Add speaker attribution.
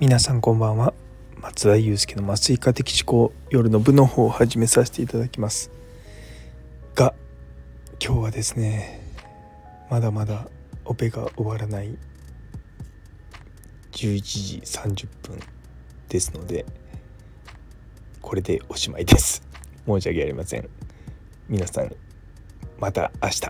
Speaker 1: 皆さんこんばんは。松田祐介の麻酔科的思考夜の部の方を始めさせていただきます。が今日はですねまだまだオペが終わらない11時30分ですのでこれでおしまいです。申し訳ありません。皆さんまた明日。